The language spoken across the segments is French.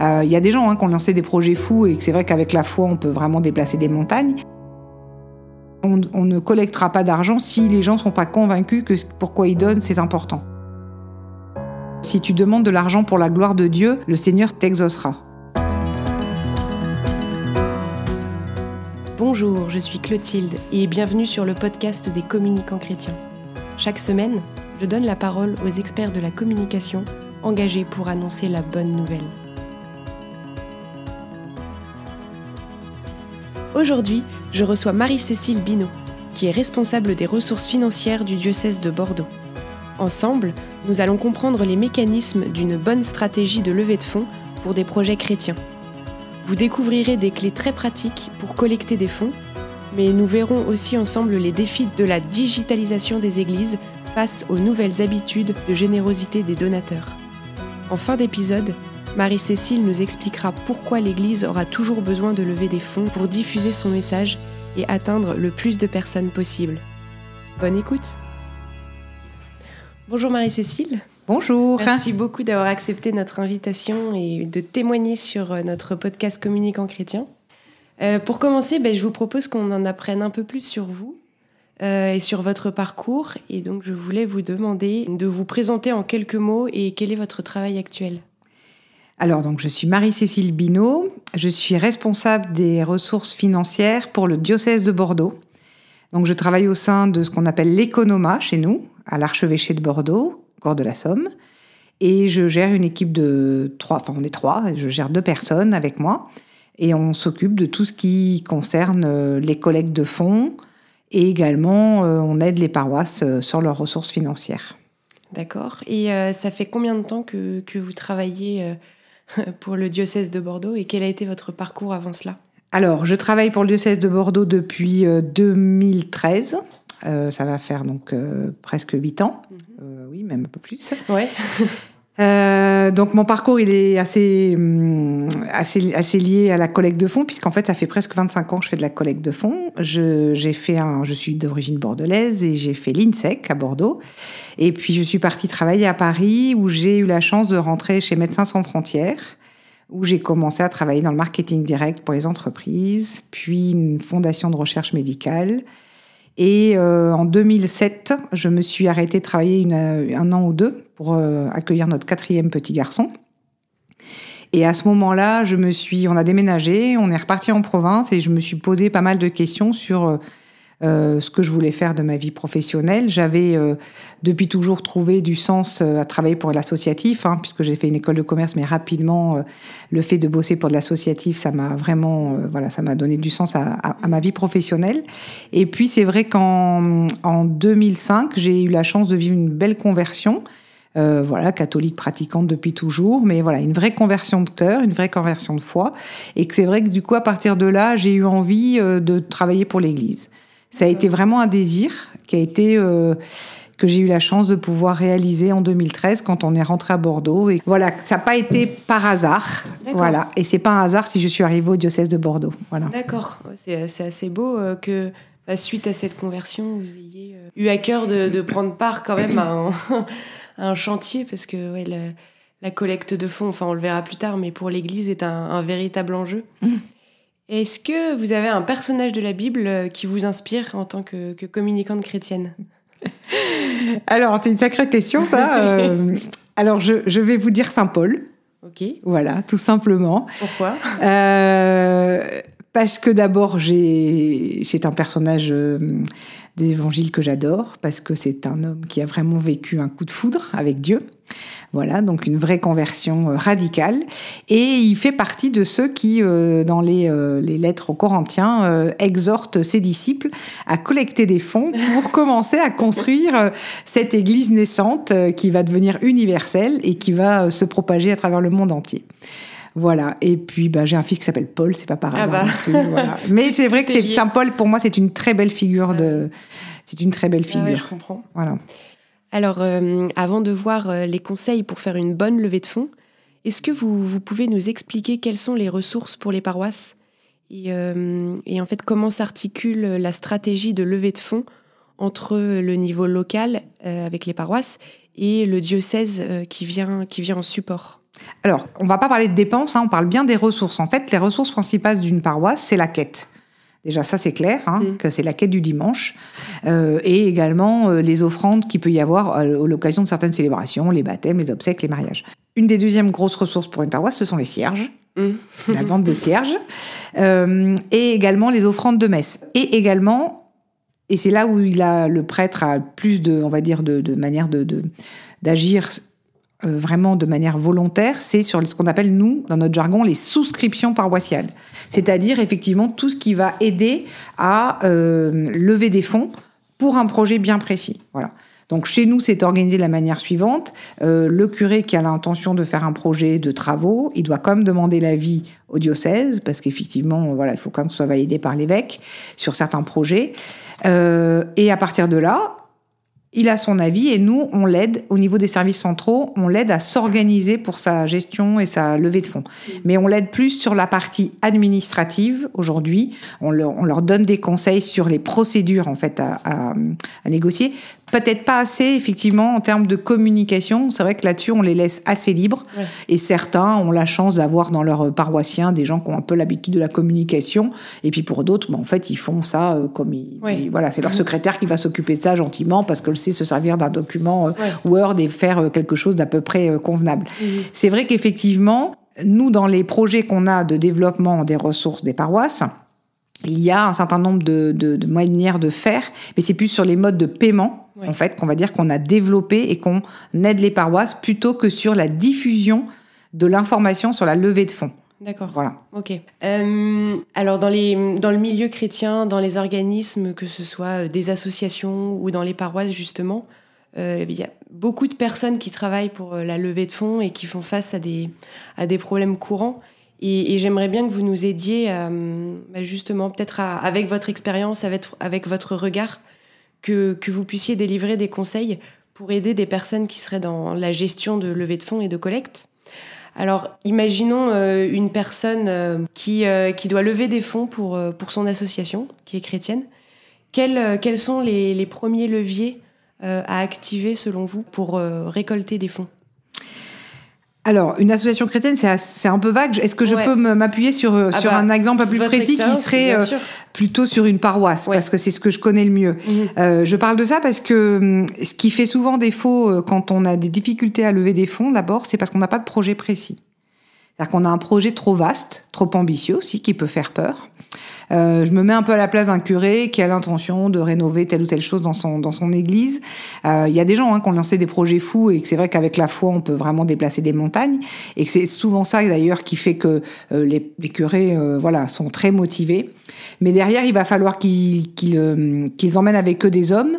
Euh, Il y a des gens hein, qui ont lancé des projets fous et que c'est vrai qu'avec la foi, on peut vraiment déplacer des montagnes. On, on ne collectera pas d'argent si les gens ne sont pas convaincus que pourquoi ils donnent, c'est important. Si tu demandes de l'argent pour la gloire de Dieu, le Seigneur t'exaucera. Bonjour, je suis Clotilde et bienvenue sur le podcast des communicants chrétiens. Chaque semaine, je donne la parole aux experts de la communication engagés pour annoncer la bonne nouvelle. Aujourd'hui, je reçois Marie-Cécile Binot, qui est responsable des ressources financières du diocèse de Bordeaux. Ensemble, nous allons comprendre les mécanismes d'une bonne stratégie de levée de fonds pour des projets chrétiens. Vous découvrirez des clés très pratiques pour collecter des fonds, mais nous verrons aussi ensemble les défis de la digitalisation des églises face aux nouvelles habitudes de générosité des donateurs. En fin d'épisode, Marie-Cécile nous expliquera pourquoi l'Église aura toujours besoin de lever des fonds pour diffuser son message et atteindre le plus de personnes possible. Bonne écoute Bonjour Marie-Cécile. Bonjour. Merci beaucoup d'avoir accepté notre invitation et de témoigner sur notre podcast Communicant chrétien. Euh, pour commencer, ben, je vous propose qu'on en apprenne un peu plus sur vous euh, et sur votre parcours. Et donc, je voulais vous demander de vous présenter en quelques mots et quel est votre travail actuel. Alors, donc, je suis Marie-Cécile Binot. Je suis responsable des ressources financières pour le diocèse de Bordeaux. Donc, je travaille au sein de ce qu'on appelle l'économa chez nous, à l'archevêché de Bordeaux, corps de la Somme. Et je gère une équipe de trois, enfin, on est trois, je gère deux personnes avec moi. Et on s'occupe de tout ce qui concerne les collectes de fonds. Et également, on aide les paroisses sur leurs ressources financières. D'accord. Et euh, ça fait combien de temps que, que vous travaillez euh, pour le diocèse de Bordeaux et quel a été votre parcours avant cela Alors, je travaille pour le diocèse de Bordeaux depuis euh, 2013. Euh, ça va faire donc euh, presque 8 ans. Mm -hmm. oui, même un peu plus. Ouais. Euh, donc mon parcours il est assez, hum, assez, assez lié à la collecte de fonds puisqu'en fait ça fait presque 25 ans que je fais de la collecte de fonds. Je, j'ai fait un, je suis d'origine bordelaise et j'ai fait l'INSEC à Bordeaux. Et puis je suis partie travailler à Paris où j'ai eu la chance de rentrer chez Médecins sans frontières où j'ai commencé à travailler dans le marketing direct pour les entreprises, puis une fondation de recherche médicale. Et euh, en 2007, je me suis arrêtée de travailler une, un an ou deux pour euh, accueillir notre quatrième petit garçon. Et à ce moment-là, je me suis, on a déménagé, on est reparti en province et je me suis posé pas mal de questions sur euh, ce que je voulais faire de ma vie professionnelle. J'avais euh, depuis toujours trouvé du sens euh, à travailler pour l'associatif, hein, puisque j'ai fait une école de commerce, mais rapidement, euh, le fait de bosser pour de l'associatif, ça m'a vraiment, euh, voilà, ça m'a donné du sens à, à, ma vie professionnelle. Et puis c'est vrai qu'en en 2005, j'ai eu la chance de vivre une belle conversion. Euh, voilà, catholique pratiquante depuis toujours, mais voilà, une vraie conversion de cœur, une vraie conversion de foi, et que c'est vrai que du coup, à partir de là, j'ai eu envie euh, de travailler pour l'Église. Ça a été vraiment un désir qui a été euh, que j'ai eu la chance de pouvoir réaliser en 2013 quand on est rentré à Bordeaux. Et voilà, ça n'a pas été par hasard. Voilà, et c'est pas un hasard si je suis arrivée au diocèse de Bordeaux. Voilà. D'accord, c'est assez beau euh, que bah, suite à cette conversion, vous ayez euh, eu à cœur de, de, prendre part quand même à un, à un chantier parce que ouais, la, la, collecte de fonds, enfin on le verra plus tard, mais pour l'Église est un, un, véritable enjeu. Mmh. Est-ce que vous avez un personnage de la Bible euh, qui vous inspire en tant que, que communicante chrétienne? Alors, c'est une sacrée question, ça. euh, alors, je, je, vais vous dire Saint Paul. Ok. Voilà, tout simplement. Pourquoi? Euh, Parce que d'abord, c'est un personnage euh, des évangiles que j'adore, parce que c'est un homme qui a vraiment vécu un coup de foudre avec Dieu. Voilà, donc une vraie conversion euh, radicale. Et il fait partie de ceux qui, euh, dans les, les, lettres aux Corinthiens, exhortent ses disciples à collecter des fonds pour commencer à construire cette église naissante qui va devenir universelle et qui va se propager à travers le monde entier. Voilà. Et puis, bah, j'ai un fils qui s'appelle Paul, c'est pas par hasard. Ah bah. plus, voilà. Mais c'est vrai que c'est Saint Paul, pour moi, c'est une très belle figure de. C'est une très belle figure. Ah ouais, je comprends. Voilà. Alors, euh, avant de voir euh, les conseils pour faire une bonne levée de fonds, est-ce que vous, vous, pouvez nous expliquer quelles sont les ressources pour les paroisses et, euh, et en fait comment s'articule la stratégie de levée de fonds entre le niveau local avec les paroisses et le diocèse qui, vient, qui vient en support? Alors, on va pas parler de dépenses, hein, on parle bien des ressources. En fait, les ressources principales d'une paroisse, c'est la quête. Déjà, ça c'est clair, hein, mm. que c'est la quête du dimanche. Euh, et également euh, les offrandes qu'il peut y avoir à l'occasion de certaines célébrations, les baptêmes, les obsèques, les mariages. Une des deuxièmes grosses ressources pour une paroisse, ce sont les cierges. Mm. la vente de cierges. Euh, et également les offrandes de messe. Et également, et c'est là où il a, le prêtre a plus de, on va dire, de, de manière de, d'agir euh, vraiment de manière volontaire, c'est sur ce qu'on appelle, nous, dans notre jargon, les souscriptions paroissiales. C'est-à-dire, effectivement, tout ce qui va aider à euh, lever des fonds pour un projet bien précis. Voilà. Donc chez nous, c'est organisé de la manière suivante. Euh, le curé qui a l'intention de faire un projet de travaux, il doit quand même demander l'avis au diocèse, parce qu'effectivement, voilà, il faut quand même que ce soit validé par l'évêque sur certains projets. et à partir de là, il a son avis et nous, on l'aide au niveau des services centraux, on l'aide à s'organiser pour sa gestion et sa levée de fonds. Mais on l'aide plus sur la partie administrative aujourd'hui. On leur, donne des conseils sur les procédures en fait à négocier peut-être pas assez, effectivement, en termes de communication. C'est vrai que là-dessus, on les laisse assez libres. Et certains ont la chance d'avoir dans leurs paroissiens des gens qui ont un peu l'habitude de la communication. Et puis pour d'autres, ben, en fait, ils font ça euh, comme ils, voilà, c'est leur secrétaire qui va s'occuper de ça gentiment parce qu'elle sait se servir d'un document euh, Word et faire euh, quelque chose d'à peu près convenable. C'est vrai qu'effectivement, nous, dans les projets qu'on a de développement des ressources des paroisses, il y a un certain nombre de, de, manières de faire, mais c'est plus sur les modes de paiement, en fait, qu'on va dire qu'on a développé et qu'on aide les paroisses plutôt que sur la diffusion de l'information sur la levée de fonds. D'accord. Voilà. Ok. Euh, alors dans les dans le milieu chrétien, dans les organismes, que ce soit euh, des associations ou dans les paroisses justement, euh, il y a beaucoup de personnes qui travaillent pour la levée de fonds et qui font face à des à des problèmes courants. Et, j'aimerais bien que vous nous aidiez, euh, bah, justement, peut-être avec votre expérience, avec, votre regard, que, vous puissiez délivrer des conseils pour aider des personnes qui seraient dans la gestion de levée de fonds et de collecte. Alors, imaginons euh, une personne euh, qui, qui doit lever des fonds pour, pour son association, qui est chrétienne. Quels, quels sont les, les premiers leviers à activer, selon vous, pour récolter des fonds? Alors, une association chrétienne, c'est un peu vague. Est-ce que je peux m'appuyer sur, euh, ah sur bah, un exemple un peu plus précis qui serait euh, plutôt sur une paroisse Parce que c'est ce que je connais le mieux. Mhm. euh, je parle de ça parce que hum, ce qui fait souvent défaut quand on a des difficultés à lever des fonds, d'abord, c'est parce qu'on n'a pas de projet précis. C'est-à-dire qu'on a un projet trop vaste, trop ambitieux aussi, qui peut faire peur. Euh, je me mets un peu à la place d'un curé qui a l'intention de rénover telle ou telle chose dans son, dans son église. Euh, il y a des gens hein, qui ont lancé des projets fous et que c'est vrai qu'avec la foi, on peut vraiment déplacer des montagnes. Et que c'est souvent ça d'ailleurs qui fait que euh, les, les, curés voilà, sont très motivés. Mais derrière, il va falloir qu'ils emmènent avec eux des hommes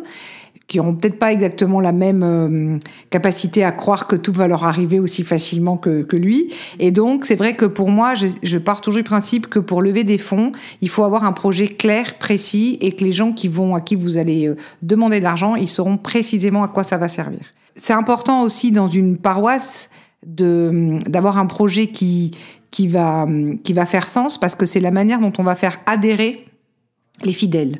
qui auront peut-être pas exactement la même euh, capacité à croire que tout va leur arriver aussi facilement que, que lui. Et donc, c'est vrai que pour moi, je, je, pars toujours du principe que pour lever des fonds, il faut avoir un projet clair, précis, et que les gens qui vont, à qui vous allez euh, demander de l'argent, ils sauront précisément à quoi ça va servir. C'est important aussi dans une paroisse de d'avoir un projet qui qui va qui va faire sens parce que c'est la manière dont on va faire adhérer les fidèles.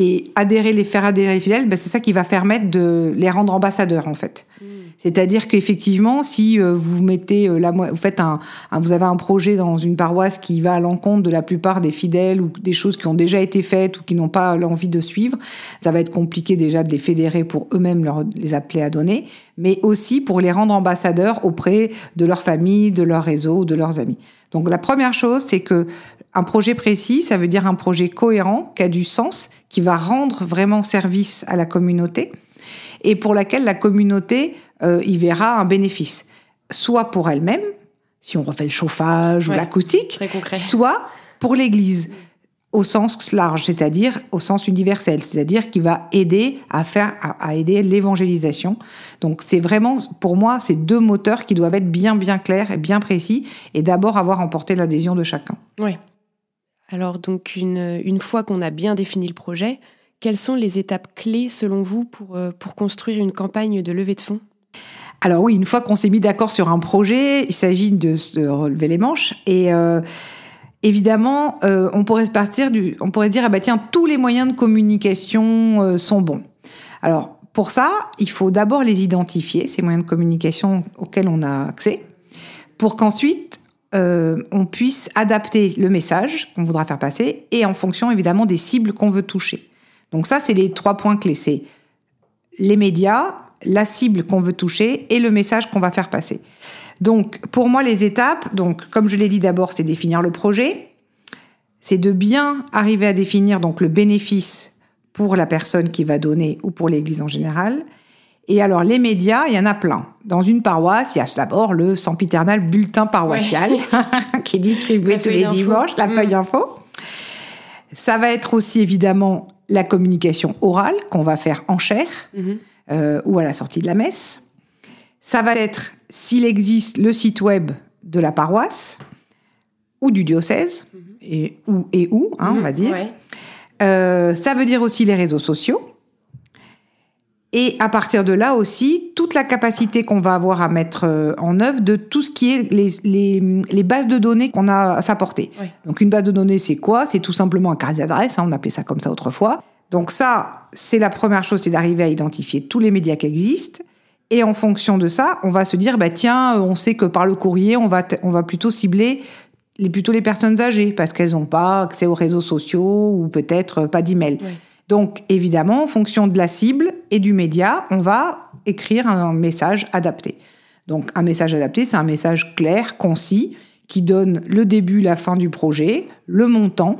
Et adhérer, les faire adhérer les fidèles, ben c'est ça qui va permettre de les rendre ambassadeurs en fait. Mm. C'est-à-dire qu'effectivement, si euh, vous mettez euh, la, vous faites un, vous avez un projet dans une paroisse qui va à l'encontre de la plupart des fidèles ou des choses qui ont déjà été faites ou qui n'ont pas l'envie de suivre, ça va être compliqué déjà de les fédérer pour eux-mêmes leur, les appeler à donner, mais aussi pour les rendre ambassadeurs auprès de leur famille, de leur réseau, de leurs amis. Donc la première chose, c'est que un projet précis, ça veut dire un projet cohérent, qui a du sens, qui va rendre vraiment service à la communauté et pour laquelle la communauté euh, y verra un bénéfice, soit pour elle-même, si on refait le chauffage ou l'acoustique, soit pour l'Église au sens large, c'est-à-dire au sens universel, c'est-à-dire qui va aider à faire, à, aider l'évangélisation. Donc c'est vraiment, pour moi, ces deux moteurs qui doivent être bien, bien clairs et bien précis, et d'abord avoir emporté l'adhésion de chacun. Oui. Alors donc une, une fois qu'on a bien défini le projet, quelles sont les étapes clés selon vous pour, euh, pour construire une campagne de levée de fonds? Alors oui, une fois qu'on s'est mis d'accord sur un projet, il s'agit de se relever les manches et euh, évidemment, euh, on pourrait partir du, on pourrait dire ah bah tiens tous les moyens de communication sont bons. Alors pour ça, il faut d'abord les identifier ces moyens de communication auxquels on a accès. pour qu'ensuite euh, on puisse adapter le message qu'on voudra faire passer et en fonction évidemment des cibles qu'on veut toucher. Donc ça, c'est les trois points clés. C'est les médias, la cible qu'on veut toucher et le message qu'on va faire passer. Donc pour moi, les étapes, donc comme je l'ai dit d'abord, c'est définir le projet, c'est de bien arriver à définir donc le bénéfice pour la personne qui va donner ou pour l'Église en général. Et alors, les médias, il y en a plein. Dans une paroisse, il y a d'abord le sempiternal bulletin paroissial qui est distribué tous les dimanches, la feuille mmh. info. Ça va être aussi évidemment la communication orale qu'on va faire en chair mmh. euh, ou à la sortie de la messe. Ça va être, s'il existe, le site web de la paroisse ou du diocèse, mmh. et où et où, hein, on va dire. Euh, ça veut dire aussi les réseaux sociaux. Et à partir de là aussi, toute la capacité qu'on va avoir à mettre euh, en œuvre de tout ce qui est les, les, les bases de données qu'on a à s'apporter. Donc une base de données, c'est quoi? C'est tout simplement un carnet d'adresse, hein, on appelait ça comme ça autrefois. Donc ça, c'est la première chose, c'est d'arriver à identifier tous les médias qui existent. Et en fonction de ça, on va se dire, bah tiens, on sait que par le courrier, on va, on va plutôt cibler les, plutôt les personnes âgées parce qu'elles n'ont pas accès aux réseaux sociaux ou peut-être pas d'email. Donc, évidemment, en fonction de la cible et du média, on va écrire un message adapté. Donc, un message adapté, c'est un message clair, concis, qui donne le début, la fin du projet, le montant,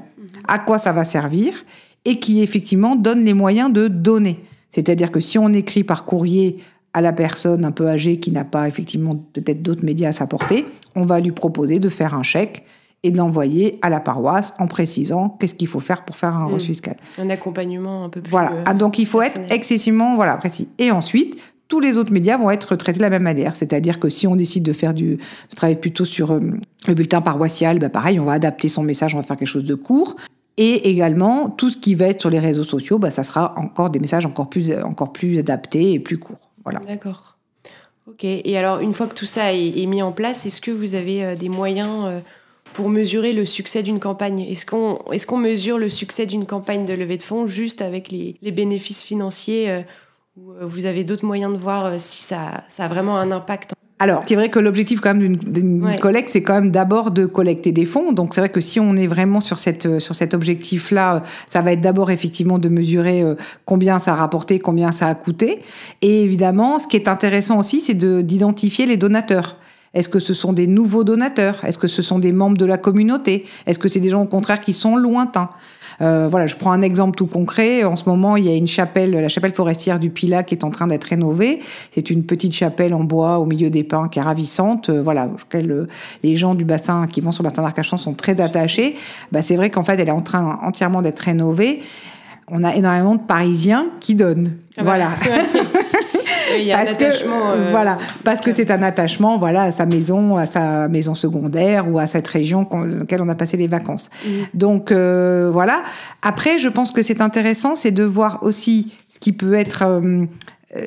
à quoi ça va servir, et qui effectivement donne les moyens de donner. C'est-à-dire que si on écrit par courrier à la personne un peu âgée qui n'a pas effectivement peut-être d'autres médias à s'apporter, on va lui proposer de faire un chèque et de l'envoyer à la paroisse en précisant qu'est-ce qu'il faut faire pour faire un reçu fiscal. Un accompagnement un peu plus. Voilà. Ah, donc il faut être excessivement voilà précis. Et ensuite, tous les autres médias vont être traités de la même manière. C'est-à-dire que si on décide de faire du de travailler plutôt sur euh, le bulletin paroissial, bah pareil, on va adapter son message, on va faire quelque chose de court. Et également, tout ce qui va être sur les réseaux sociaux, bah, ça sera encore des messages encore plus, encore plus adaptés et plus courts. D'accord. Ok. Et alors, une fois que tout ça est, mis en place, est-ce que vous avez euh, des moyens euh, pour mesurer le succès d'une campagne? Est-ce qu'on est mesure le succès d'une campagne de levée de fonds juste avec les, bénéfices financiers euh, ou vous avez d'autres moyens de voir si ça, ça, a vraiment un impact alors, c'est vrai que l'objectif quand même d'une collecte, c'est quand même d'abord de collecter des fonds. Donc, c'est vrai que si on est vraiment sur cette sur cet objectif-là, ça va être d'abord effectivement de mesurer combien ça a rapporté, combien ça a coûté. Et évidemment, ce qui est intéressant aussi, c'est d'identifier les donateurs. Est-ce que ce sont des nouveaux donateurs? Est-ce que ce sont des membres de la communauté? Est-ce que c'est des gens au contraire qui sont lointains? Euh, voilà, je prends un exemple tout concret. En ce moment, il y a une chapelle, la chapelle forestière du Pilat, qui est en train d'être rénovée. C'est une petite chapelle en bois au milieu des pins qui est ravissante. Euh, voilà, auquel les gens du bassin qui vont sur le bassin d'Arcachon sont très attachés. Bah, c'est vrai qu'en fait, elle est en train entièrement d'être rénovée. On a énormément de Parisiens qui donnent. Ah bah, voilà. Parce que euh, voilà, parce que c'est un attachement, voilà, à sa maison, à sa maison secondaire ou à cette région dans laquelle on a passé des vacances. Mm. Donc euh, voilà. Après, je pense que c'est intéressant, c'est de voir aussi ce qui peut être euh,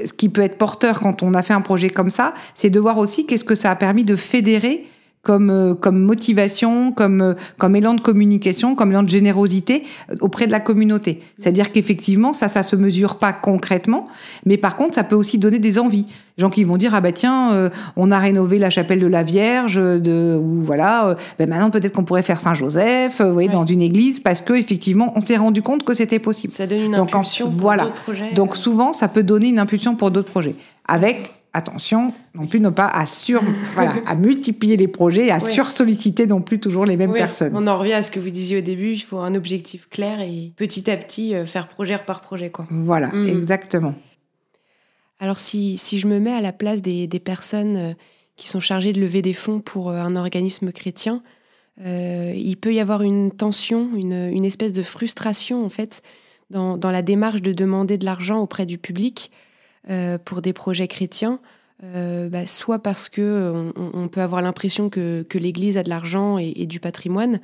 ce qui peut être porteur quand on a fait un projet comme ça, c'est de voir aussi qu'est-ce que ça a permis de fédérer comme euh, comme motivation, comme euh, comme élan de communication, comme élan de générosité euh, auprès de la communauté. C'est-à-dire qu'effectivement, ça, ça se mesure pas concrètement, mais par contre, ça peut aussi donner des envies. Les gens qui vont dire ah bah tiens, on a rénové la chapelle de la Vierge, de ou voilà, ben maintenant peut-être qu'on pourrait faire Saint Joseph, vous voyez, dans une église, parce que effectivement, on s'est rendu compte que c'était possible. Ça donne une impulsion pour voilà. d'autres projets. Donc souvent, ça peut donner une impulsion pour d'autres projets, avec attention non plus non pas à sur voilà à multiplier les projets et à sursolliciter non plus toujours les mêmes personnes. On en revient à ce que vous disiez au début, il faut un objectif clair et petit à petit euh, faire projet par projet quoi. Voilà, mm. exactement. Alors si, si, je me mets à la place des, des, personnes euh, qui sont chargées de lever des fonds pour euh, un organisme chrétien, il peut y avoir une tension, une, une, espèce de frustration en fait dans, dans la démarche de demander de l'argent auprès du public euh, pour des projets chrétiens, euh, bah, soit parce que on, peut avoir l'impression que, que l'Église a de l'argent et, du patrimoine,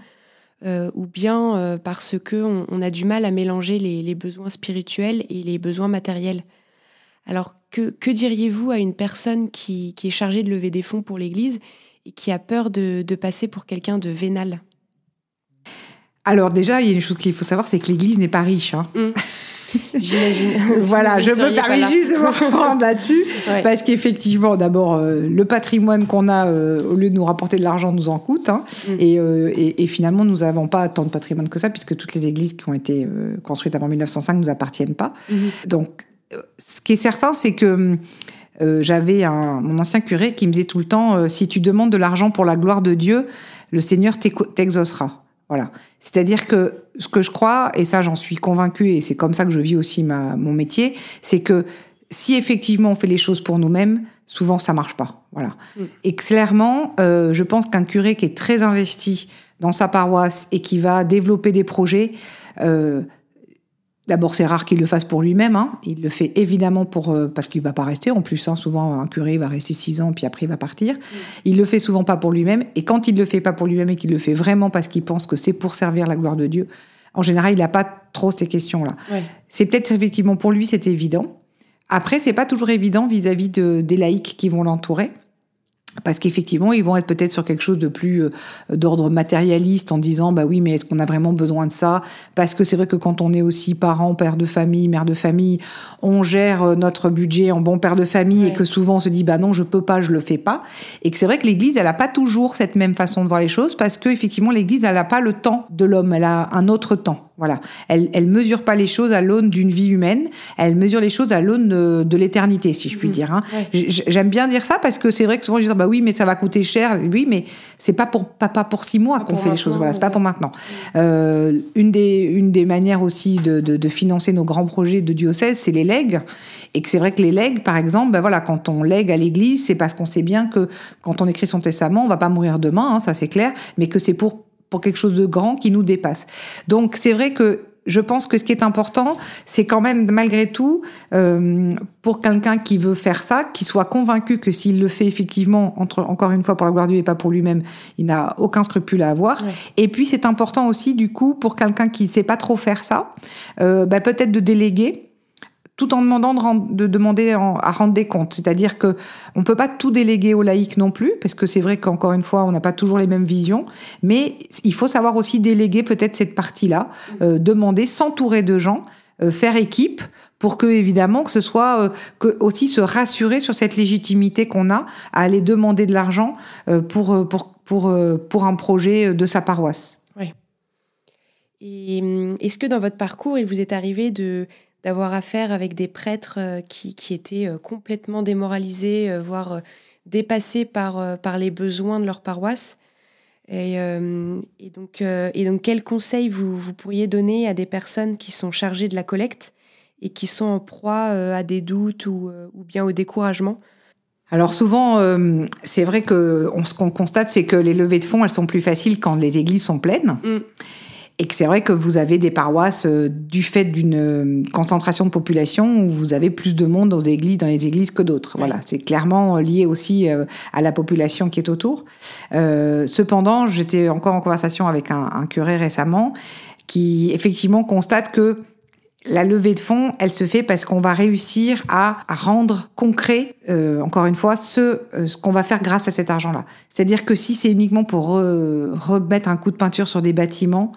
euh, ou bien parce que on, a du mal à mélanger les, besoins spirituels et les besoins matériels. Alors que, que diriez-vous à une personne qui, qui, est chargée de lever des fonds pour l'Église et qui a peur de, de passer pour quelqu'un de vénal? Alors déjà, il y a une chose qu'il faut savoir, c'est que l'Église n'est pas riche. Hein. Mmh. J'imagine. voilà, je me permets juste de vous reprendre là-dessus. Parce qu'effectivement, d'abord, euh, le patrimoine qu'on a, euh, au lieu de nous rapporter de l'argent, nous en coûte. Hein. Mm. Euh, et, et, finalement, nous n'avons pas tant de patrimoine que ça, puisque toutes les églises qui ont été construites avant 1905 ne nous appartiennent pas. Mm-hmm. Donc, ce qui est certain, c'est que j'avais mon ancien curé qui me disait tout le temps, si tu demandes de l'argent pour la gloire de Dieu, le Seigneur t'exaucera. Voilà. C'est-à-dire que ce que je crois, et ça j'en suis convaincue, et c'est comme ça que je vis aussi ma, mon métier, c'est que si effectivement on fait les choses pour nous-mêmes, souvent ça marche pas. Voilà. Mm. Et clairement, euh, je pense qu'un curé qui est très investi dans sa paroisse et qui va développer des projets, euh, D'abord, c'est rare qu'il le fasse pour lui-même. Hein. Il le fait évidemment pour euh, parce qu'il va pas rester. En plus, hein, souvent un curé va rester six ans puis après il va partir. Il le fait souvent pas pour lui-même. Et quand il le fait pas pour lui-même et qu'il le fait vraiment parce qu'il pense que c'est pour servir la gloire de Dieu, en général, il n'a pas trop ces questions-là. C'est peut-être effectivement pour lui, c'est évident. Après, c'est pas toujours évident vis-à-vis de, des laïcs qui vont l'entourer parce qu'effectivement, ils vont être peut-être sur quelque chose de plus euh, d'ordre matérialiste en disant bah oui, mais est-ce qu'on a vraiment besoin de ça? Parce que c'est vrai que quand on est aussi parent, père de famille, mère de famille, on gère euh, notre budget en bon père de famille et que souvent on se dit bah non, je peux pas, je le fais pas. Et que c'est vrai que l'Église, elle a pas toujours cette même façon de voir les choses parce que effectivement, l'Église, elle a pas le temps de l'homme, elle a un autre temps. Voilà. Elle, elle mesure pas les choses à l'aune d'une vie humaine, elle mesure les choses à l'aune de, l'éternité, si je puis mhm. dire. Hein. J'aime bien dire ça parce que c'est vrai que souvent je dis bah oui, mais ça va coûter cher. Oui, mais c'est pas pour pas, pas pour six mois qu'on fait les choses. Voilà, c'est pas pour maintenant. Euh, une des une des manières aussi de, de, de financer nos grands projets de diocèse, c'est les legs. Et que c'est vrai que les legs, par exemple, ben voilà, quand on lègue à l'Église, c'est parce qu'on sait bien que quand on écrit son testament, on va pas mourir demain, hein, ça c'est clair, mais que c'est pour pour quelque chose de grand qui nous dépasse. Donc c'est vrai que je pense que ce qui est important, c'est quand même malgré tout, euh, pour quelqu'un qui veut faire ça, qui soit convaincu que s'il le fait effectivement, entre, encore une fois pour la gloire de Dieu et pas pour lui-même, il n'a aucun scrupule à avoir. Et puis c'est important aussi du coup pour quelqu'un qui sait pas trop faire ça, euh, bah, peut-être de déléguer tout en demandant de, demander à rendre des comptes. C'est-à-dire que on peut pas tout déléguer aux laïcs non plus, parce que c'est vrai qu'encore une fois, on n'a pas toujours les mêmes visions, mais il faut savoir aussi déléguer peut-être cette partie-là, euh, demander, s'entourer de gens, euh, faire équipe, pour que évidemment que ce soit euh, que aussi se rassurer sur cette légitimité qu'on a à aller demander de l'argent pour, pour, pour, pour un projet de sa paroisse. Oui. Et hum, est-ce que dans votre parcours, il vous est arrivé de d'avoir affaire avec des prêtres euh, qui, qui étaient euh, complètement démoralisés, euh, voire dépassés par, par les besoins de leur paroisse. Et, et, donc, et donc, quel conseil vous, vous, pourriez donner à des personnes qui sont chargées de la collecte et qui sont en proie à des doutes ou, ou bien au découragement? Alors souvent, c'est vrai que on, ce qu'on constate, c'est que les levées de fonds, elles sont plus faciles quand les églises sont pleines. Mm. Et que c'est vrai que vous avez des paroisses euh, du fait d'une euh, concentration de population où vous avez plus de monde dans les églises, dans les églises que d'autres. Voilà, c'est clairement lié aussi euh, à la population qui est autour. Euh, cependant, j'étais encore en conversation avec un, un, curé récemment qui effectivement constate que la levée de fonds, elle se fait parce qu'on va réussir à, à rendre concret, euh, encore une fois, ce, ce qu'on va faire grâce à cet argent-là. C'est-à-dire que si c'est uniquement pour remettre un coup de peinture sur des bâtiments,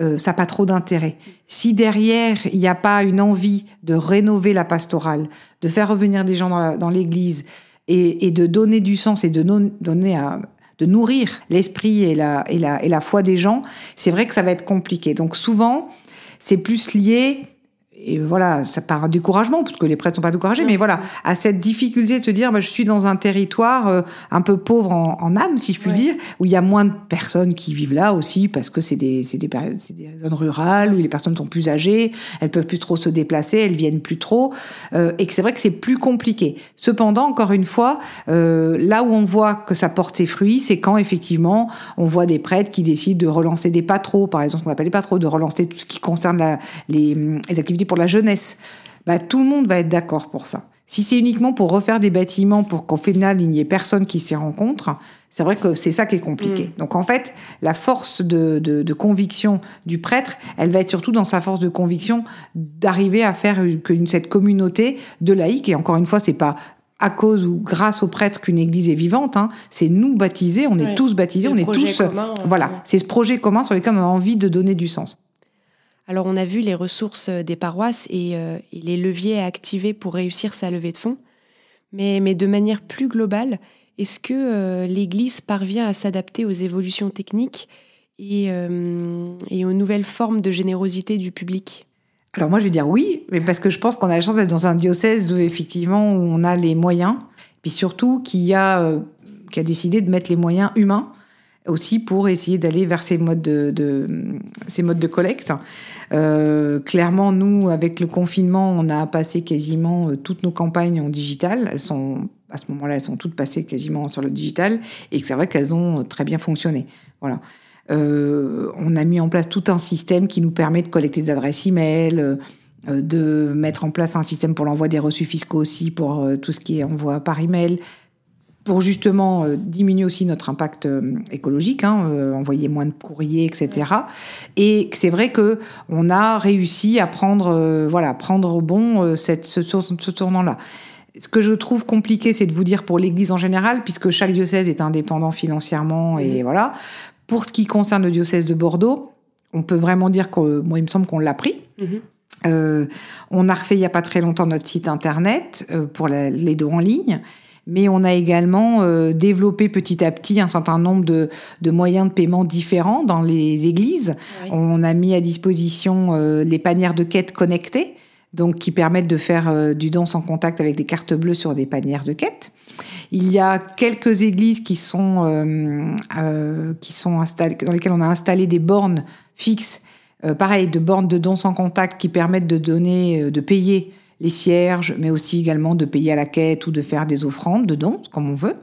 euh, ça n'a pas trop d'intérêt. Si derrière, il n'y a pas une envie de rénover la pastorale, de faire revenir des gens dans l'église et, de donner du sens et de, donner de nourrir l'esprit et la foi des gens, c'est vrai que ça va être compliqué. Donc souvent, c'est plus lié et voilà, ça part un découragement, parce que les prêtres sont pas découragés, mais voilà, à cette difficulté de se dire, bah, je suis dans un territoire euh, un peu pauvre en, en, âme, si je puis dire, où il y a moins de personnes qui vivent là aussi, parce que c'est des, c'est des, des zones rurales, où les personnes sont plus âgées, elles peuvent plus trop se déplacer, elles viennent plus trop, euh, et que c'est vrai que c'est plus compliqué. Cependant, encore une fois, euh, là où on voit que ça porte ses fruits, c'est quand effectivement on voit des prêtres qui décident de relancer des patros, par exemple, ce qu'on appelle les patros, de relancer tout ce qui concerne la, les, les activités pour la jeunesse, bah, tout le monde va être d'accord pour ça. Si c'est uniquement pour refaire des bâtiments pour qu'au final il n'y ait personne qui s'y rencontre, c'est vrai que c'est ça qui est compliqué. Mm. Donc en fait, la force de, de, conviction du prêtre, elle va être surtout dans sa force de conviction d'arriver à faire que cette communauté de laïcs, et encore une fois, c'est pas à cause ou grâce au prêtre qu'une église est vivante, hein, c'est nous baptisés, on est tous baptisés, on est tous. voilà, c'est ce projet commun sur lequel on a envie de donner du sens. Alors on a vu les ressources des paroisses et, les leviers à activer pour réussir sa levée de fonds, mais, mais de manière plus globale, est-ce que l'Église parvient à s'adapter aux évolutions techniques et, aux nouvelles formes de générosité du public? Alors moi je vais dire oui, mais parce que je pense qu'on a la chance d'être dans un diocèse où effectivement où on a les moyens, puis surtout qui a euh, qui a décidé de mettre les moyens humains aussi pour essayer d'aller vers ces modes de, ces modes de collecte. Euh, clairement, nous, avec le confinement, on a passé quasiment euh, toutes nos campagnes en digital. Elles sont à ce moment-là, elles sont toutes passées quasiment sur le digital, et c'est vrai qu'elles ont très bien fonctionné. Voilà. Euh, on a mis en place tout un système qui nous permet de collecter des adresses e-mail, euh, de mettre en place un système pour l'envoi des reçus fiscaux aussi, pour euh, tout ce qui est envoi par email, pour justement diminuer aussi notre impact écologique, hein, envoyer moins de courriers, etc. Et c'est vrai que on a réussi à prendre, voilà, prendre au bon cette, ce, ce tournant-là. Ce que je trouve compliqué, c'est de vous dire pour l'Église en général, puisque chaque diocèse est indépendant financièrement et voilà. Pour ce qui concerne le diocèse de Bordeaux, on peut vraiment dire que moi, il me semble qu'on l'a pris. Euh, on a refait il n'y a pas très longtemps notre site internet euh, pour les dons en ligne, mais on a également euh, développé petit à petit un certain nombre de, moyens de paiement différents dans les églises. On a mis à disposition les panières de quête connectées, donc qui permettent de faire du don sans contact avec des cartes bleues sur des panières de quête. Il y a quelques églises qui sont, euh, euh, qui sont installées, dans lesquelles on a installé des bornes fixes, euh, pareil, de bornes de dons sans contact qui permettent de donner, de payer les cierges, mais aussi également de payer à la quête ou de faire des offrandes de dons, comme on veut.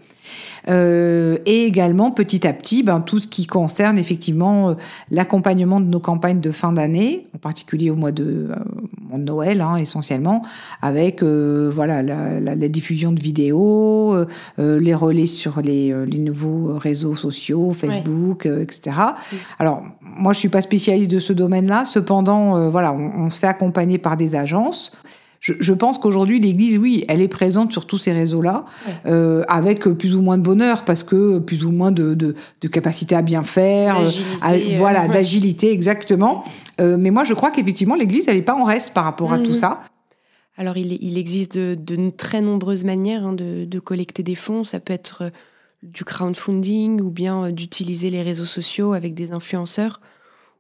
Euh, et également petit à petit ben, tout ce qui concerne effectivement euh, l'accompagnement de nos campagnes de fin d'année, en particulier au mois de, euh, de Noël hein, essentiellement, avec voilà la, la, la, diffusion de vidéos, les relais sur les, les, nouveaux réseaux sociaux, Facebook, etc. Alors moi je suis pas spécialiste de ce domaine-là, cependant voilà on, on se fait accompagner par des agences je, pense qu'aujourd'hui, l'Église, oui, elle est présente sur tous ces réseaux-là, euh, avec plus ou moins de bonheur, parce que plus ou moins de, de, capacité à bien faire, euh, voilà, d'agilité, exactement. Euh, mais moi, je crois qu'effectivement, l'Église, elle n'est pas en reste par rapport à tout mhm. ça. Alors, il, il existe de, très nombreuses manières hein, de, de, collecter des fonds. Ça peut être du crowdfunding ou bien d'utiliser les réseaux sociaux avec des influenceurs,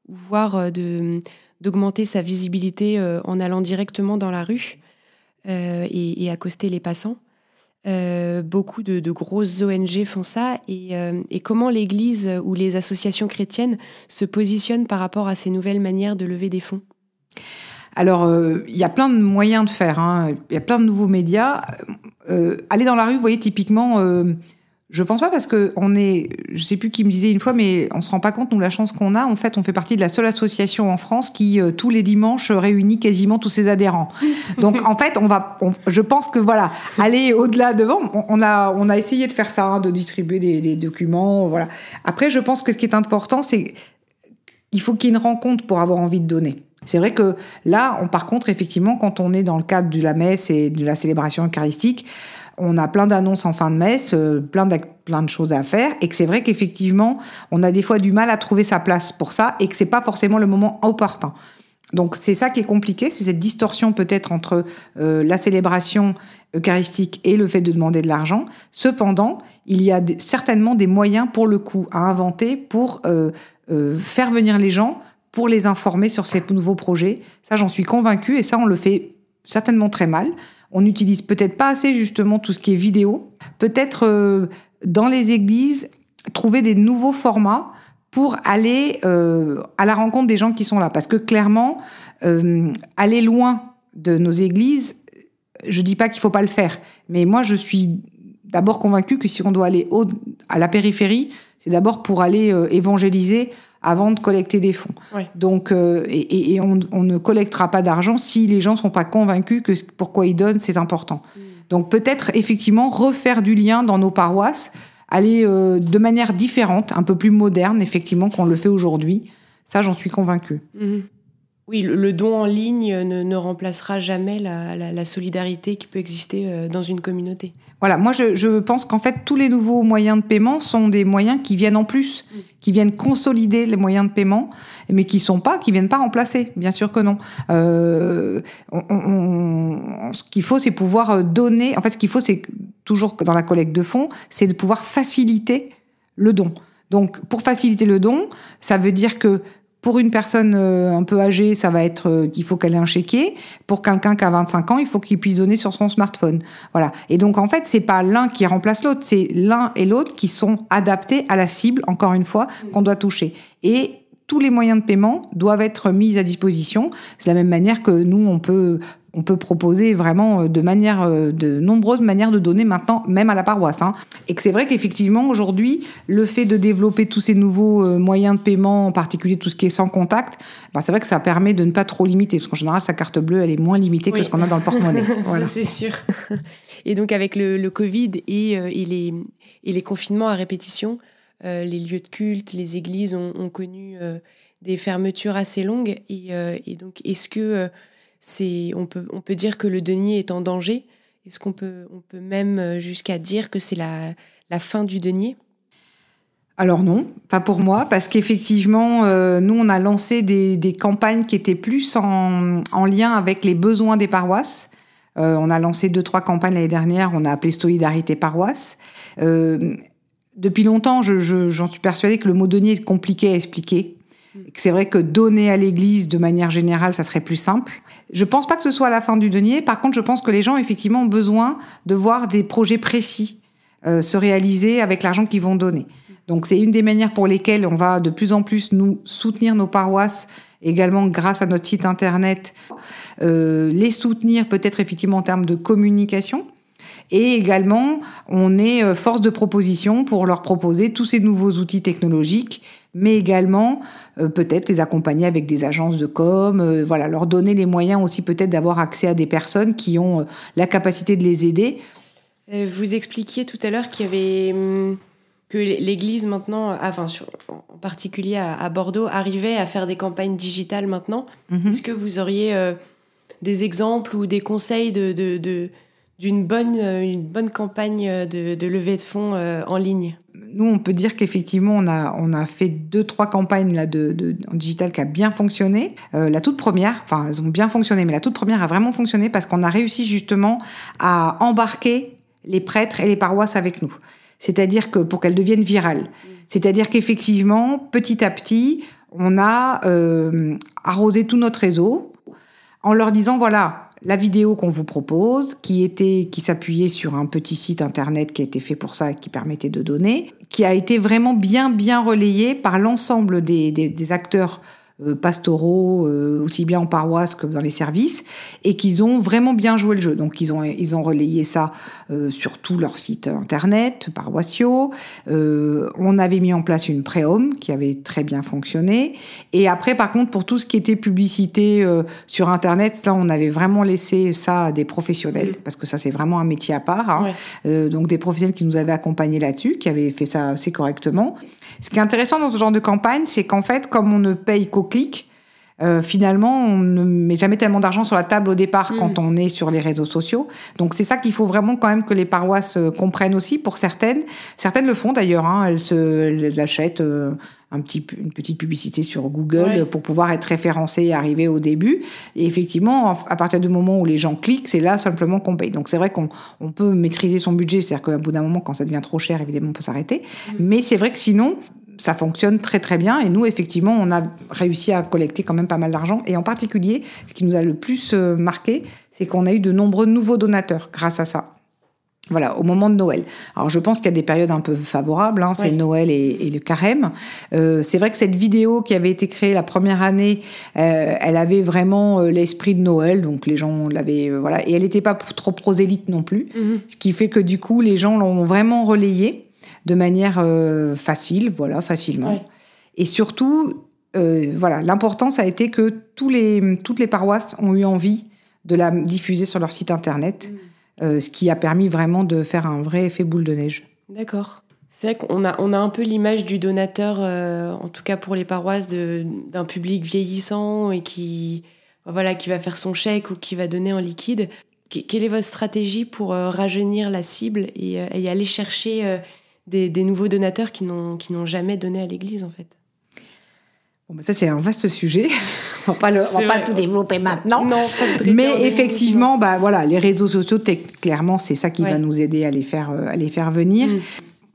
ou voire de d'augmenter sa visibilité euh, en allant directement dans la rue euh, et, accoster les passants. Euh, beaucoup de, grosses ONG font ça. Et, comment l'Église ou les associations chrétiennes se positionnent par rapport à ces nouvelles manières de lever des fonds? Alors, il y a plein de moyens de faire. Hein. Il y a plein de nouveaux médias. aller dans la rue, vous voyez, typiquement, je pense pas parce que on est, je sais plus qui me disait une fois, mais on se rend pas compte nous la chance qu'on a. En fait, on fait partie de la seule association en France qui euh, tous les dimanches réunit quasiment tous ses adhérents. Donc en fait, on va, je pense que voilà, aller au-delà devant, on, a, on a essayé de faire ça, hein, de distribuer des, des, documents, voilà. Après, je pense que ce qui est important, c'est il faut qu'il y ait une rencontre pour avoir envie de donner. C'est vrai que là, on, par contre, effectivement, quand on est dans le cadre de la messe et de la célébration eucharistique, on a plein d'annonces en fin de messe, euh, plein, de, plein de choses à faire, et que c'est vrai qu'effectivement, on a des fois du mal à trouver sa place pour ça, et que c'est pas forcément le moment opportun. Donc c'est ça qui est compliqué, c'est cette distorsion peut-être entre euh, la célébration eucharistique et le fait de demander de l'argent. Cependant, il y a certainement des moyens pour le coup à inventer pour euh, faire venir les gens, pour les informer sur ces nouveaux projets. Ça, j'en suis convaincue, et ça, on le fait certainement très mal. On n'utilise peut-être pas assez justement tout ce qui est vidéo. Peut-être euh, dans les églises, trouver des nouveaux formats pour aller euh, à la rencontre des gens qui sont là. Parce que clairement, euh, aller loin de nos églises, je dis pas qu'il faut pas le faire, mais moi je suis d'abord convaincue que si on doit aller à la périphérie, c'est d'abord pour aller évangéliser avant de collecter des fonds. Donc, euh, et, on, ne collectera pas d'argent si les gens ne sont pas convaincus que pourquoi ils donnent, c'est important. Mm. Donc, peut-être effectivement refaire du lien dans nos paroisses, aller euh, de manière différente, un peu plus moderne, effectivement, qu'on le fait aujourd'hui. Ça, j'en suis convaincue. Mm-hmm. Oui, le, don en ligne ne, remplacera jamais la, solidarité qui peut exister euh, dans une communauté. Voilà, moi je, pense qu'en fait tous les nouveaux moyens de paiement sont des moyens qui viennent en plus, mm. qui viennent consolider les moyens de paiement, mais qui sont pas, qui viennent pas remplacer. Bien sûr que non. Euh, ce qu'il faut, c'est pouvoir euh, donner. En fait, ce qu'il faut, c'est toujours dans la collecte de fonds, c'est de pouvoir faciliter le don. Donc, pour faciliter le don, ça veut dire que pour une personne euh, un peu âgée, ça va être euh, qu'il faut qu'elle ait un chéquier. Pour quelqu'un qui a 25 ans, il faut qu'il puisse donner sur son smartphone. Voilà. Et donc en fait, c'est pas l'un qui remplace l'autre, c'est l'un et l'autre qui sont adaptés à la cible, encore une fois, qu'on doit toucher. Et tous les moyens de paiement doivent être mis à disposition. C'est la même manière que nous, on peut on peut proposer vraiment euh, de manière, euh, de nombreuses manières de donner maintenant, même à la paroisse. Hein. Et que c'est vrai qu'effectivement, aujourd'hui, le fait de développer tous ces nouveaux euh, moyens de paiement, en particulier tout ce qui est sans contact, ben c'est vrai que ça permet de ne pas trop limiter. Parce qu'en général, sa carte bleue, elle est moins limitée que ce qu'on a dans le porte-monnaie. voilà. c'est sûr. Et donc, avec le, Covid et, et, les, et les confinements à répétition, les lieux de culte, les églises ont, connu des fermetures assez longues. Et, et donc, est-ce que c'est on peut on peut dire que le denier est en danger. Est-ce qu'on peut on peut même euh, jusqu'à dire que c'est la, la fin du denier? Alors non, pas pour moi, parce qu'effectivement, euh, nous, on a lancé des, des, campagnes qui étaient plus en, en, lien avec les besoins des paroisses. Euh, on a lancé deux, trois campagnes l'année dernière, on a appelé Solidarité Paroisse. Depuis longtemps, j'en je, suis persuadée que le mot denier est compliqué à expliquer. C'est vrai que donner à l'Église de manière générale, ça serait plus simple. Je pense pas que ce soit la fin du denier. Par contre, je pense que les gens effectivement ont besoin de voir des projets précis euh, se réaliser avec l'argent qu'ils vont donner. Donc c'est une des manières pour lesquelles on va de plus en plus nous soutenir nos paroisses également grâce à notre site internet, euh, les soutenir peut-être effectivement en termes de communication. Et également, on est euh, force de proposition pour leur proposer tous ces nouveaux outils technologiques mais également euh, peut-être les accompagner avec des agences de com, euh, voilà, leur donner les moyens aussi peut-être d'avoir accès à des personnes qui ont euh, la capacité de les aider. Vous expliquiez tout à l'heure qu'il y avait hum, que l'Église maintenant, enfin en particulier à, Bordeaux, arrivait à faire des campagnes digitales maintenant. Mhm. Est-ce que vous auriez des exemples ou des conseils de, de d'une bonne, euh, une bonne campagne de, de levée de fonds euh, en ligne Nous, on peut dire qu'effectivement, on a, on a fait deux, trois campagnes là, de, de en digital qui a bien fonctionné. Euh, la toute première, enfin, elles ont bien fonctionné, mais la toute première a vraiment fonctionné parce qu'on a réussi justement à embarquer les prêtres et les paroisses avec nous. C'est-à-dire que pour qu'elles deviennent virales. C'est-à-dire qu'effectivement, petit à petit, on a euh, arrosé tout notre réseau en leur disant, voilà, la vidéo qu'on vous propose, qui était, qui s'appuyait sur un petit site internet qui a été fait pour ça et qui permettait de donner, qui a été vraiment bien, bien relayé par l'ensemble des, des acteurs euh, pastoraux, euh, aussi bien en paroisse que dans les services, et qu'ils ont vraiment bien joué le jeu. Donc ils ont, ils ont relayé ça euh, sur tous leurs sites internet, paroissiaux. on avait mis en place une pré-home qui avait très bien fonctionné. Et après, par contre, pour tout ce qui était publicité sur internet, là, on avait vraiment laissé ça à des professionnels, parce que ça, c'est vraiment un métier à part. Hein. donc des professionnels qui nous avaient accompagnés là-dessus, qui avaient fait ça assez correctement. Ce qui est intéressant dans ce genre de campagne, c'est qu'en fait, comme on ne paye qu'au clic, euh, finalement, on ne met jamais tellement d'argent sur la table au départ quand mm. on est sur les réseaux sociaux. Donc c'est ça qu'il faut vraiment quand même que les paroisses euh, comprennent aussi. Pour certaines, certaines le font d'ailleurs. Hein, elles se, elles achètent euh, un petit, une petite publicité sur Google pour pouvoir être référencées et arriver au début. Et effectivement, à partir du moment où les gens cliquent, c'est là simplement qu'on paye. Donc c'est vrai qu'on on peut maîtriser son budget, c'est-à-dire qu'à bout d'un moment, quand ça devient trop cher, évidemment, on peut s'arrêter. Mm. Mais c'est vrai que sinon, ça fonctionne très très bien. Et nous, effectivement, on a réussi à collecter quand même pas mal d'argent. Et en particulier, ce qui nous a le plus euh, marqué, c'est qu'on a eu de nombreux nouveaux donateurs grâce à ça. Voilà, au moment de Noël. Alors je pense qu'il y a des périodes un peu favorables, hein, c'est Noël et, le carême. Euh, c'est vrai que cette vidéo qui avait été créée la première année, euh, elle avait vraiment l'esprit de Noël, donc les gens l'avaient, voilà, et elle n'était pas trop prosélyte non plus, mhm. ce qui fait que du coup les gens l'ont vraiment relayée de manière euh, facile, voilà, facilement. Et surtout, euh, voilà, l'important, ça a été que tous les, toutes les paroisses ont eu envie de la diffuser sur leur site internet, mm. euh, ce qui a permis vraiment de faire un vrai effet boule de neige. D'accord. C'est vrai qu'on a, on a un peu l'image du donateur, euh, en tout cas pour les paroisses, d'un public vieillissant et qui, voilà, qui va faire son chèque ou qui va donner en liquide. quelle est votre stratégie pour euh, rajeunir la cible et, aller chercher des, des, nouveaux donateurs qui n'ont jamais donné à l'Église, en fait Bon, ça, c'est un vaste sujet. on va pas, le, va pas tout développer maintenant. Non, mais effectivement, bah, voilà, les réseaux sociaux, clairement, c'est ça qui va nous aider à les faire, euh, à les faire venir. Mm.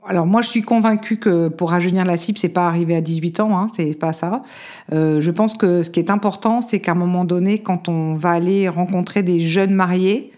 Alors moi, je suis convaincue que pour rajeunir la cible, c'est pas arriver à 18 ans, hein, c'est pas ça. Euh, je pense que ce qui est important, c'est qu'à un moment donné, quand on va aller rencontrer des jeunes mariés,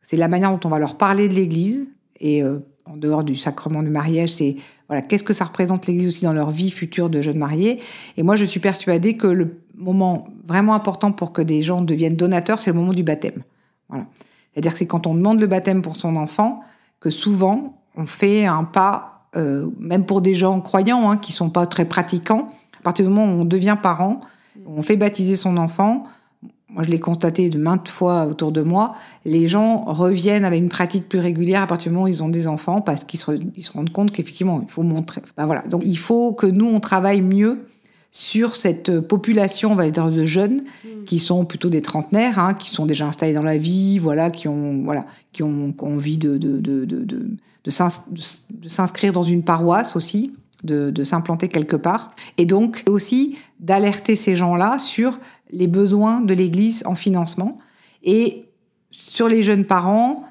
c'est la manière dont on va leur parler de l'Église et euh, en dehors du sacrement du mariage, c'est voilà, qu'est-ce que ça représente l'Église aussi dans leur vie future de jeunes mariés. Et moi, je suis persuadée que le moment vraiment important pour que des gens deviennent donateurs, c'est le moment du baptême. Voilà. C'est-à-dire que c'est quand on demande le baptême pour son enfant que souvent on fait un pas, euh, même pour des gens croyants hein, qui sont pas très pratiquants. À partir du moment où on devient parent, on fait baptiser son enfant, moi je l'ai constaté de maintes fois autour de moi, les gens reviennent à une pratique plus régulière à partir du moment où ils ont des enfants parce qu'ils se, ils se rendent compte qu'effectivement, il faut montrer. Ben voilà. Donc il faut que nous, on travaille mieux sur cette population, on va dire, de jeunes mm. qui sont plutôt des trentenaires, hein, qui sont déjà installés dans la vie, voilà, qui ont, voilà, qui ont, envie de, de, de, de, de s'inscrire dans une paroisse aussi, de, de s'implanter quelque part. Et donc aussi d'alerter ces gens-là sur les besoins de l'Église en financement. Et sur les jeunes parents,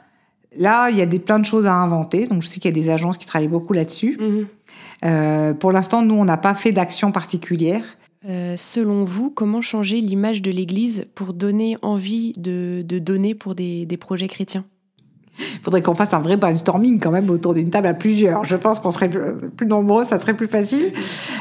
là, il y a des, plein de choses à inventer. Donc, je sais qu'il y a des agences qui travaillent beaucoup là-dessus. Mhm. Euh, pour l'instant, nous, on n'a pas fait d'action particulière. Euh, selon vous, comment changer l'image de l'Église pour donner envie de, donner pour des, projets chrétiens? Il faudrait qu'on fasse un vrai brainstorming quand même autour d'une table à plusieurs. Je pense qu'on serait plus nombreux, ça serait plus facile.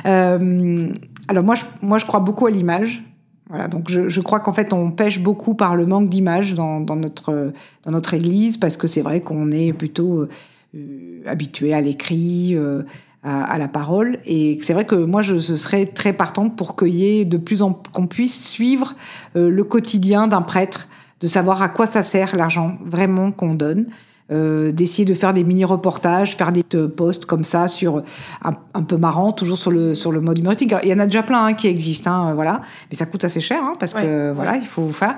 Euh, alors moi moi, je crois beaucoup à l'image. Voilà, donc je, je crois qu'en fait on pêche beaucoup par le manque d'image dans, dans, notre dans notre Église parce que c'est vrai qu'on est plutôt euh, habitué à l'écrit, euh, à, à, la parole, et c'est vrai que moi je, serais très partante pour qu'il de plus en qu'on puisse suivre euh, le quotidien d'un prêtre, de savoir à quoi ça sert l'argent vraiment qu'on donne. Euh, d'essayer de faire des mini-reportages, faire des posts comme ça sur un, peu marrant, toujours sur le sur le mode humoristique. Il y en a déjà plein hein, qui existent, hein, voilà, mais ça coûte assez cher hein, parce que voilà, il faut faire.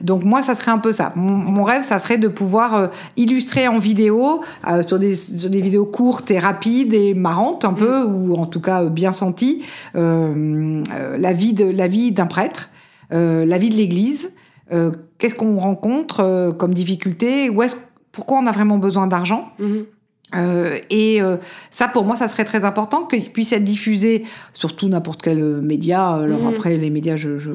Donc moi, ça serait un peu ça. Mon, rêve, ça serait de pouvoir euh, illustrer en vidéo euh, sur des sur des vidéos courtes et rapides et marrantes un peu mm. ou en tout cas bien senties la vie de la vie d'un prêtre, la vie de l'Église. Qu'est-ce qu'on rencontre comme difficulté Où est-ce pourquoi on a vraiment besoin d'argent. Mhm. Euh, et euh, ça, pour moi, ça serait très important qu'il puisse être diffusé sur tout n'importe quel euh, média. Alors mhm. après, les médias, je, je,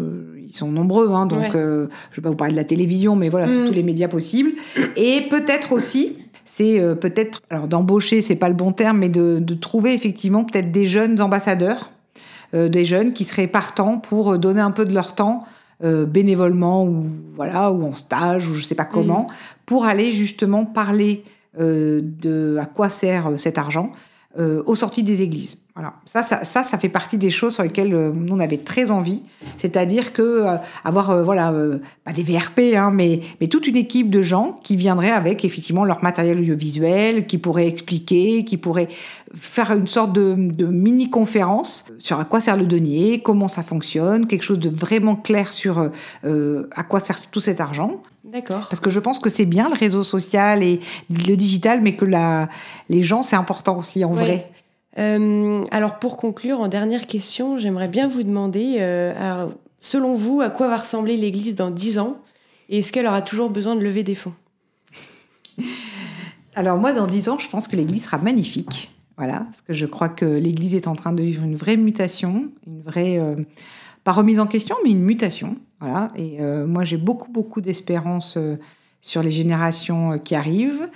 ils sont nombreux, hein, donc je vais pas vous parler de la télévision, mais voilà, sur mhm. tous les médias possibles. Et peut-être aussi, c'est peut-être, alors d'embaucher, c'est pas le bon terme, mais de, de trouver effectivement peut-être des jeunes ambassadeurs, des jeunes qui seraient partants pour donner un peu de leur temps euh, bénévolement ou voilà ou en stage ou je sais pas comment mm. pour aller justement parler euh, de à quoi sert euh, cet argent euh, aux sorties des églises. Voilà. Ça, ça, ça, ça, fait partie des choses sur lesquelles euh, nous on avait très envie. C'est-à-dire que euh, avoir euh, voilà pas des VRP, hein, mais mais toute une équipe de gens qui viendraient avec effectivement leur matériel audiovisuel, qui pourraient expliquer, qui pourraient faire une sorte de, de mini conférence sur à quoi sert le denier, comment ça fonctionne, quelque chose de vraiment clair sur à quoi sert tout cet argent. D'accord. Parce que je pense que c'est bien le réseau social et le digital, mais que la, les gens, c'est important aussi en vrai. Euh, alors pour conclure, en dernière question, j'aimerais bien vous demander, euh, selon vous, à quoi va ressembler l'Église dans 10 ans et est-ce qu'elle aura toujours besoin de lever des fonds? Alors moi, dans 10 ans, je pense que l'Église sera magnifique. Voilà, parce que je crois que l'Église est en train de vivre une vraie mutation, une vraie, euh, pas remise en question, mais une mutation. Voilà, et moi j'ai beaucoup, beaucoup d'espérance sur les générations qui arrivent.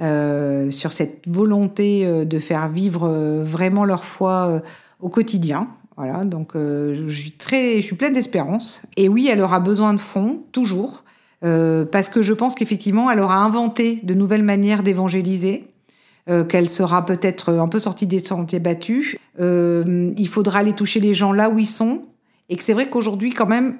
Euh, sur cette volonté euh, de faire vivre euh, vraiment leur foi au quotidien. Voilà, donc je suis très, je suis pleine d'espérance. Et oui, elle aura besoin de fonds toujours, parce que je pense qu'effectivement, elle aura inventé de nouvelles manières d'évangéliser. qu'elle sera peut-être un peu sortie des sentiers battus. il faudra aller toucher les gens là où ils sont. Et que c'est vrai qu'aujourd'hui, quand même,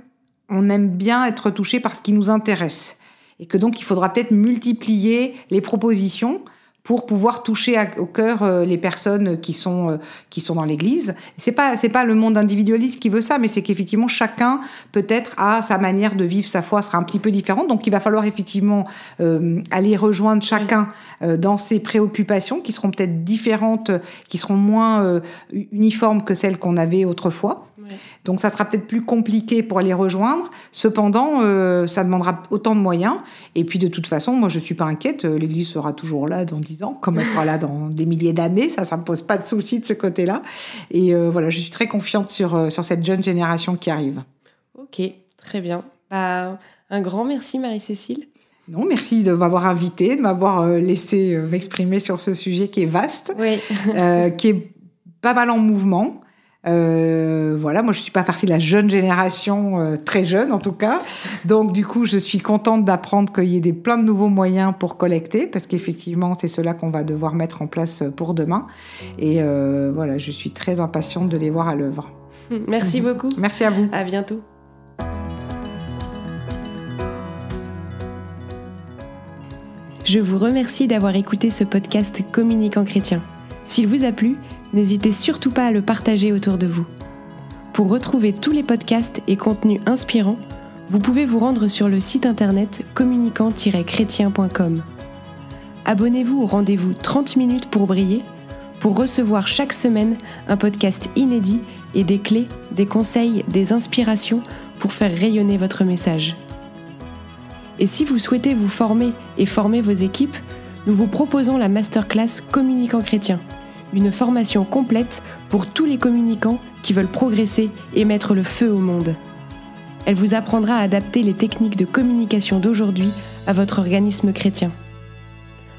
on aime bien être touché par ce qui nous intéresse et que donc il faudra peut-être multiplier les propositions pour pouvoir toucher au cœur euh, les personnes qui sont euh, qui sont dans l'Église. C'est pas c'est pas le monde individualiste qui veut ça, mais c'est qu'effectivement chacun peut-être a sa manière de vivre sa foi sera un petit peu différente. Donc il va falloir effectivement euh, aller rejoindre chacun euh, dans ses préoccupations qui seront peut-être différentes, qui seront moins euh, uniformes que celles qu'on avait autrefois. Donc ça sera peut-être plus compliqué pour les rejoindre. Cependant, ça demandera autant de moyens. Et puis de toute façon, moi je suis pas inquiète. L'Église sera toujours là dans comme elle sera là dans des milliers d'années, ça, ça me pose pas de souci de ce côté-là. Et euh, voilà, je suis très confiante sur, euh, sur cette jeune génération qui arrive. Ok, très bien. Bah, un grand merci Marie-Cécile. Non, merci de m'avoir invité, de m'avoir euh, laissé m'exprimer sur ce sujet qui est vaste, qui est pas mal en mouvement, euh, voilà, moi je suis pas partie de la jeune génération, euh, très jeune en tout cas. Donc du coup, je suis contente d'apprendre qu'il y ait des, plein de nouveaux moyens pour collecter, parce qu'effectivement, c'est cela qu'on va devoir mettre en place pour demain. Et euh, voilà, je suis très impatiente de les voir à l'œuvre. Merci beaucoup. Merci à vous. À bientôt. Je vous remercie d'avoir écouté ce podcast Communicant chrétien. S'il vous a plu, n'hésitez surtout pas à le partager autour de vous. Pour retrouver tous les podcasts et contenus inspirants, vous pouvez vous rendre sur le site internet communicant-chrétien.com. Abonnez-vous au rendez-vous 30 minutes pour briller pour recevoir chaque semaine un podcast inédit et des clés, des conseils, des inspirations pour faire rayonner votre message. Et si vous souhaitez vous former et former vos équipes, nous vous proposons la masterclass Communicant chrétien une formation complète pour tous les communicants qui veulent progresser et mettre le feu au monde. Elle vous apprendra à adapter les techniques de communication d'aujourd'hui à votre organisme chrétien.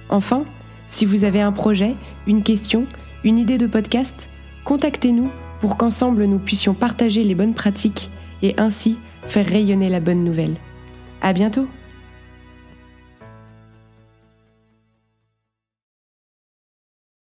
Enfin, si vous avez un projet, une question, une idée de podcast, contactez-nous pour qu'ensemble nous puissions partager les bonnes pratiques et ainsi faire rayonner la bonne nouvelle. À bientôt!